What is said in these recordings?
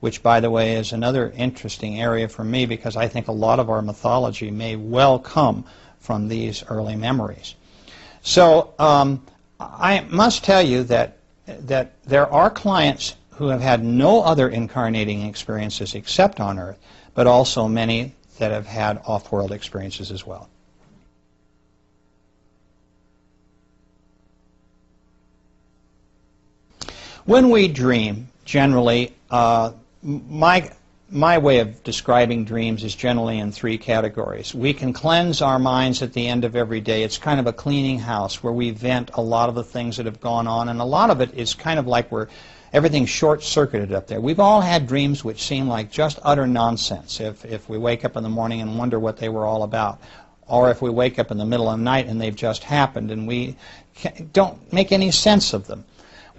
which, by the way, is another interesting area for me because I think a lot of our mythology may well come from these early memories. So um, I must tell you that, that there are clients who have had no other incarnating experiences except on Earth, but also many that have had off-world experiences as well. When we dream, generally, uh, my, my way of describing dreams is generally in three categories. We can cleanse our minds at the end of every day. It's kind of a cleaning house where we vent a lot of the things that have gone on, and a lot of it is kind of like we're everything's short-circuited up there. We've all had dreams which seem like just utter nonsense if, if we wake up in the morning and wonder what they were all about. Or if we wake up in the middle of the night and they've just happened and we don't make any sense of them.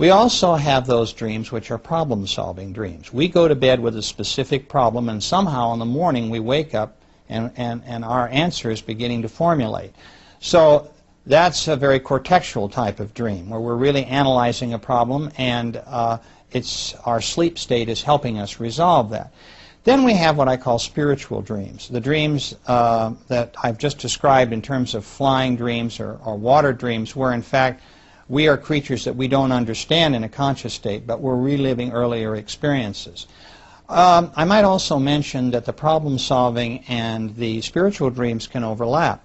We also have those dreams which are problem solving dreams. We go to bed with a specific problem and somehow in the morning we wake up and, and, and our answer is beginning to formulate. So that's a very cortexual type of dream where we're really analyzing a problem and uh, it's our sleep state is helping us resolve that. Then we have what I call spiritual dreams. The dreams uh, that I've just described in terms of flying dreams or, or water dreams where in fact we are creatures that we don't understand in a conscious state, but we're reliving earlier experiences. Um, I might also mention that the problem solving and the spiritual dreams can overlap.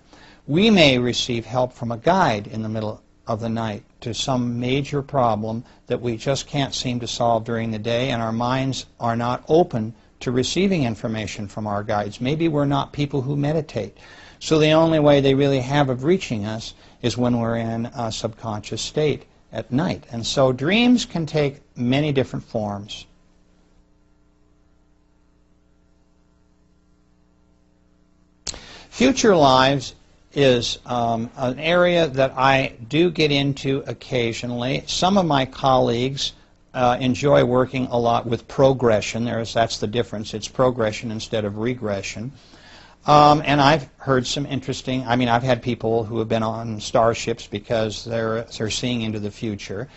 We may receive help from a guide in the middle of the night to some major problem that we just can't seem to solve during the day, and our minds are not open to receiving information from our guides. Maybe we're not people who meditate. So the only way they really have of reaching us is when we're in a subconscious state at night. And so dreams can take many different forms. Future lives is um, an area that I do get into occasionally. Some of my colleagues uh, enjoy working a lot with progression. There's, that's the difference. It's progression instead of regression. Um, and I've heard some interesting, I mean, I've had people who have been on starships because they're, they're seeing into the future.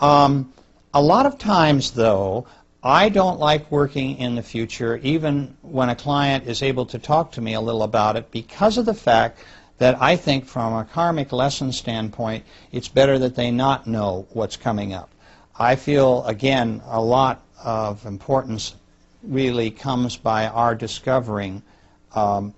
Um, a lot of times, though, I don't like working in the future, even when a client is able to talk to me a little about it, because of the fact that I think from a karmic lesson standpoint, it's better that they not know what's coming up. I feel, again, a lot of importance really comes by our discovering um,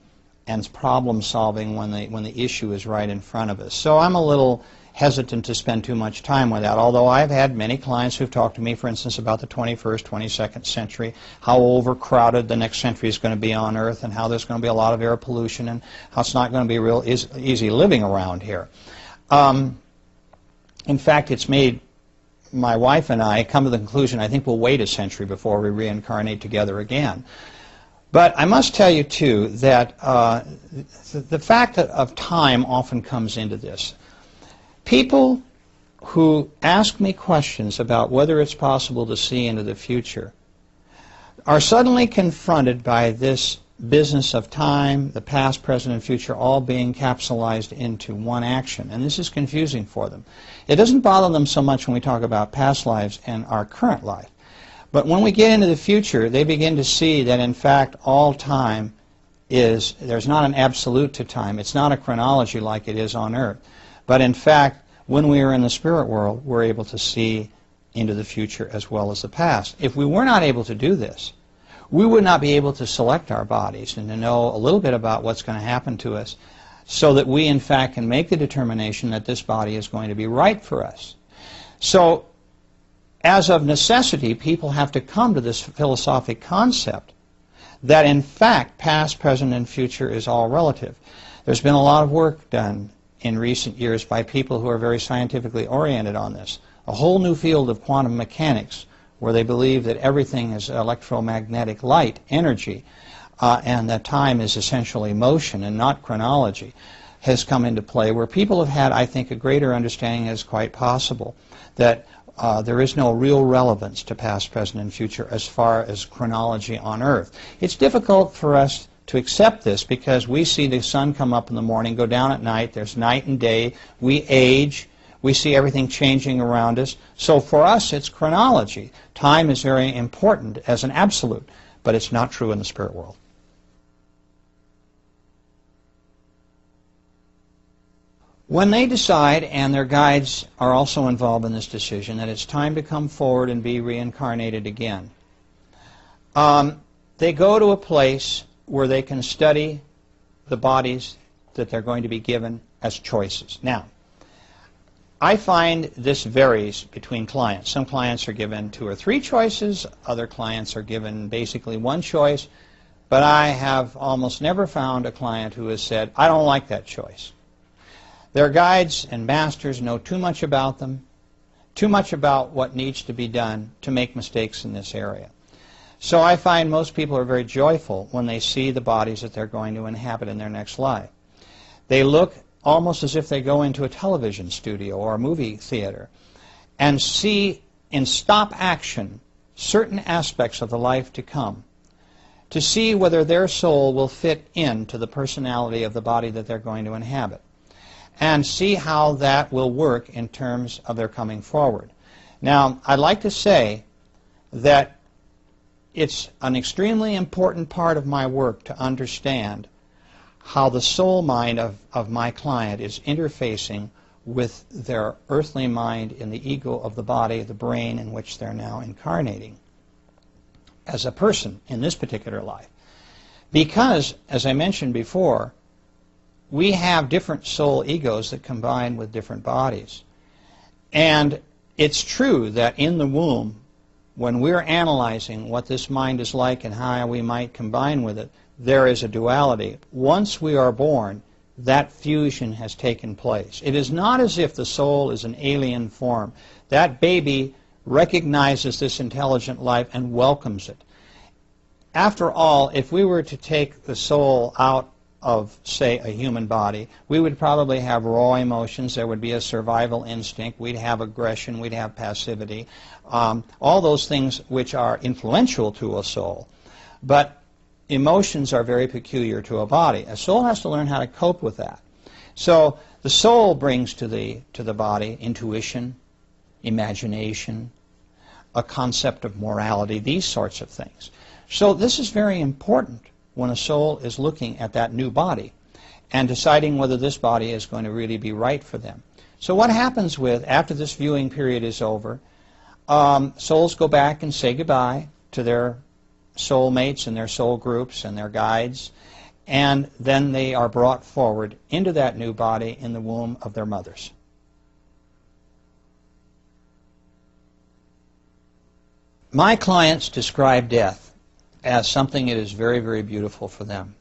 and problem solving when the, when the issue is right in front of us. So I'm a little hesitant to spend too much time with that, although I've had many clients who've talked to me, for instance, about the 21st, 22nd century, how overcrowded the next century is going to be on Earth, and how there's going to be a lot of air pollution, and how it's not going to be real easy living around here. Um, in fact, it's made my wife and I come to the conclusion I think we'll wait a century before we reincarnate together again. But I must tell you, too, that uh, the fact of time often comes into this. People who ask me questions about whether it's possible to see into the future are suddenly confronted by this business of time, the past, present, and future all being capsulized into one action. And this is confusing for them. It doesn't bother them so much when we talk about past lives and our current life. But when we get into the future, they begin to see that in fact all time is, there's not an absolute to time. It's not a chronology like it is on earth. But in fact, when we are in the spirit world, we're able to see into the future as well as the past. If we were not able to do this, we would not be able to select our bodies and to know a little bit about what's going to happen to us so that we in fact can make the determination that this body is going to be right for us. So as of necessity, people have to come to this philosophic concept that in fact past, present, and future is all relative. There's been a lot of work done in recent years by people who are very scientifically oriented on this. A whole new field of quantum mechanics where they believe that everything is electromagnetic light, energy, uh, and that time is essentially motion and not chronology has come into play where people have had, I think, a greater understanding as quite possible that uh, there is no real relevance to past, present, and future as far as chronology on Earth. It's difficult for us to accept this because we see the sun come up in the morning, go down at night, there's night and day, we age, We see everything changing around us. So for us, it's chronology. Time is very important as an absolute, but it's not true in the spirit world. When they decide, and their guides are also involved in this decision, that it's time to come forward and be reincarnated again, um, they go to a place where they can study the bodies that they're going to be given as choices. Now, I find this varies between clients. Some clients are given two or three choices, other clients are given basically one choice, but I have almost never found a client who has said, I don't like that choice. Their guides and masters know too much about them, too much about what needs to be done to make mistakes in this area. So I find most people are very joyful when they see the bodies that they're going to inhabit in their next life. They look almost as if they go into a television studio or a movie theater and see in stop action certain aspects of the life to come to see whether their soul will fit into the personality of the body that they're going to inhabit and see how that will work in terms of their coming forward. Now, I'd like to say that it's an extremely important part of my work to understand how the soul mind of, of my client is interfacing with their earthly mind in the ego of the body, the brain in which they're now incarnating as a person in this particular life. Because, as I mentioned before, we have different soul egos that combine with different bodies. And it's true that in the womb, when we're analyzing what this mind is like and how we might combine with it, there is a duality. Once we are born, that fusion has taken place. It is not as if the soul is an alien form. That baby recognizes this intelligent life and welcomes it. After all, if we were to take the soul out of, say, a human body, we would probably have raw emotions. There would be a survival instinct. We'd have aggression. We'd have passivity. Um, all those things which are influential to a soul. But emotions are very peculiar to a body. A soul has to learn how to cope with that. So the soul brings to the, to the body intuition, imagination, a concept of morality, these sorts of things. So this is very important when a soul is looking at that new body and deciding whether this body is going to really be right for them. So what happens with, after this viewing period is over, um, souls go back and say goodbye to their soul mates and their soul groups and their guides, and then they are brought forward into that new body in the womb of their mothers. My clients describe death as something that is very, very beautiful for them.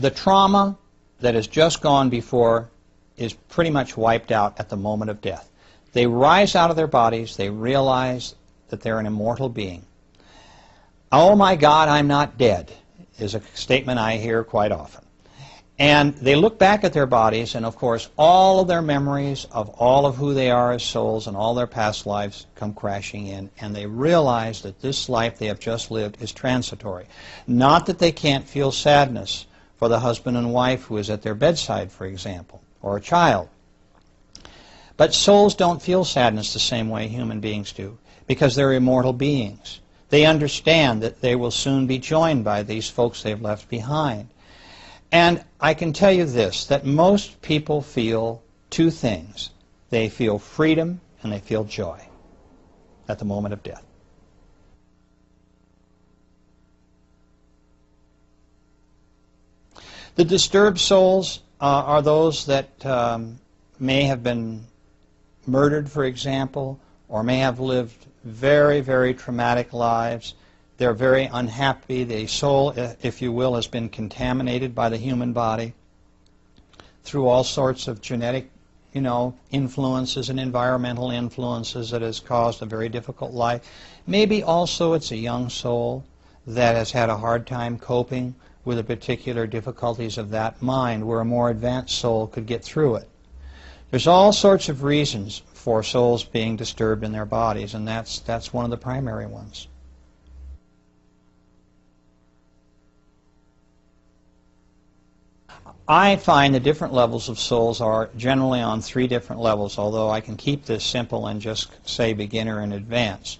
The trauma that has just gone before is pretty much wiped out at the moment of death. They rise out of their bodies, they realize that they're an immortal being. Oh my God, I'm not dead, is a statement I hear quite often. And they look back at their bodies, and of course, all of their memories of all of who they are as souls and all their past lives come crashing in, and they realize that this life they have just lived is transitory. Not that they can't feel sadness for the husband and wife who is at their bedside, for example, or a child. But souls don't feel sadness the same way human beings do, because they're immortal beings. They understand that they will soon be joined by these folks they've left behind. And I can tell you this, that most people feel two things. They feel freedom and they feel joy at the moment of death. The disturbed souls uh, are those that um, may have been murdered, for example, or may have lived very, very traumatic lives they're very unhappy. The soul, if you will, has been contaminated by the human body through all sorts of genetic, you know, influences and environmental influences that has caused a very difficult life. Maybe also it's a young soul that has had a hard time coping with the particular difficulties of that mind where a more advanced soul could get through it. There's all sorts of reasons for souls being disturbed in their bodies, and that's, that's one of the primary ones. I find the different levels of souls are generally on three different levels, although I can keep this simple and just say beginner and advanced.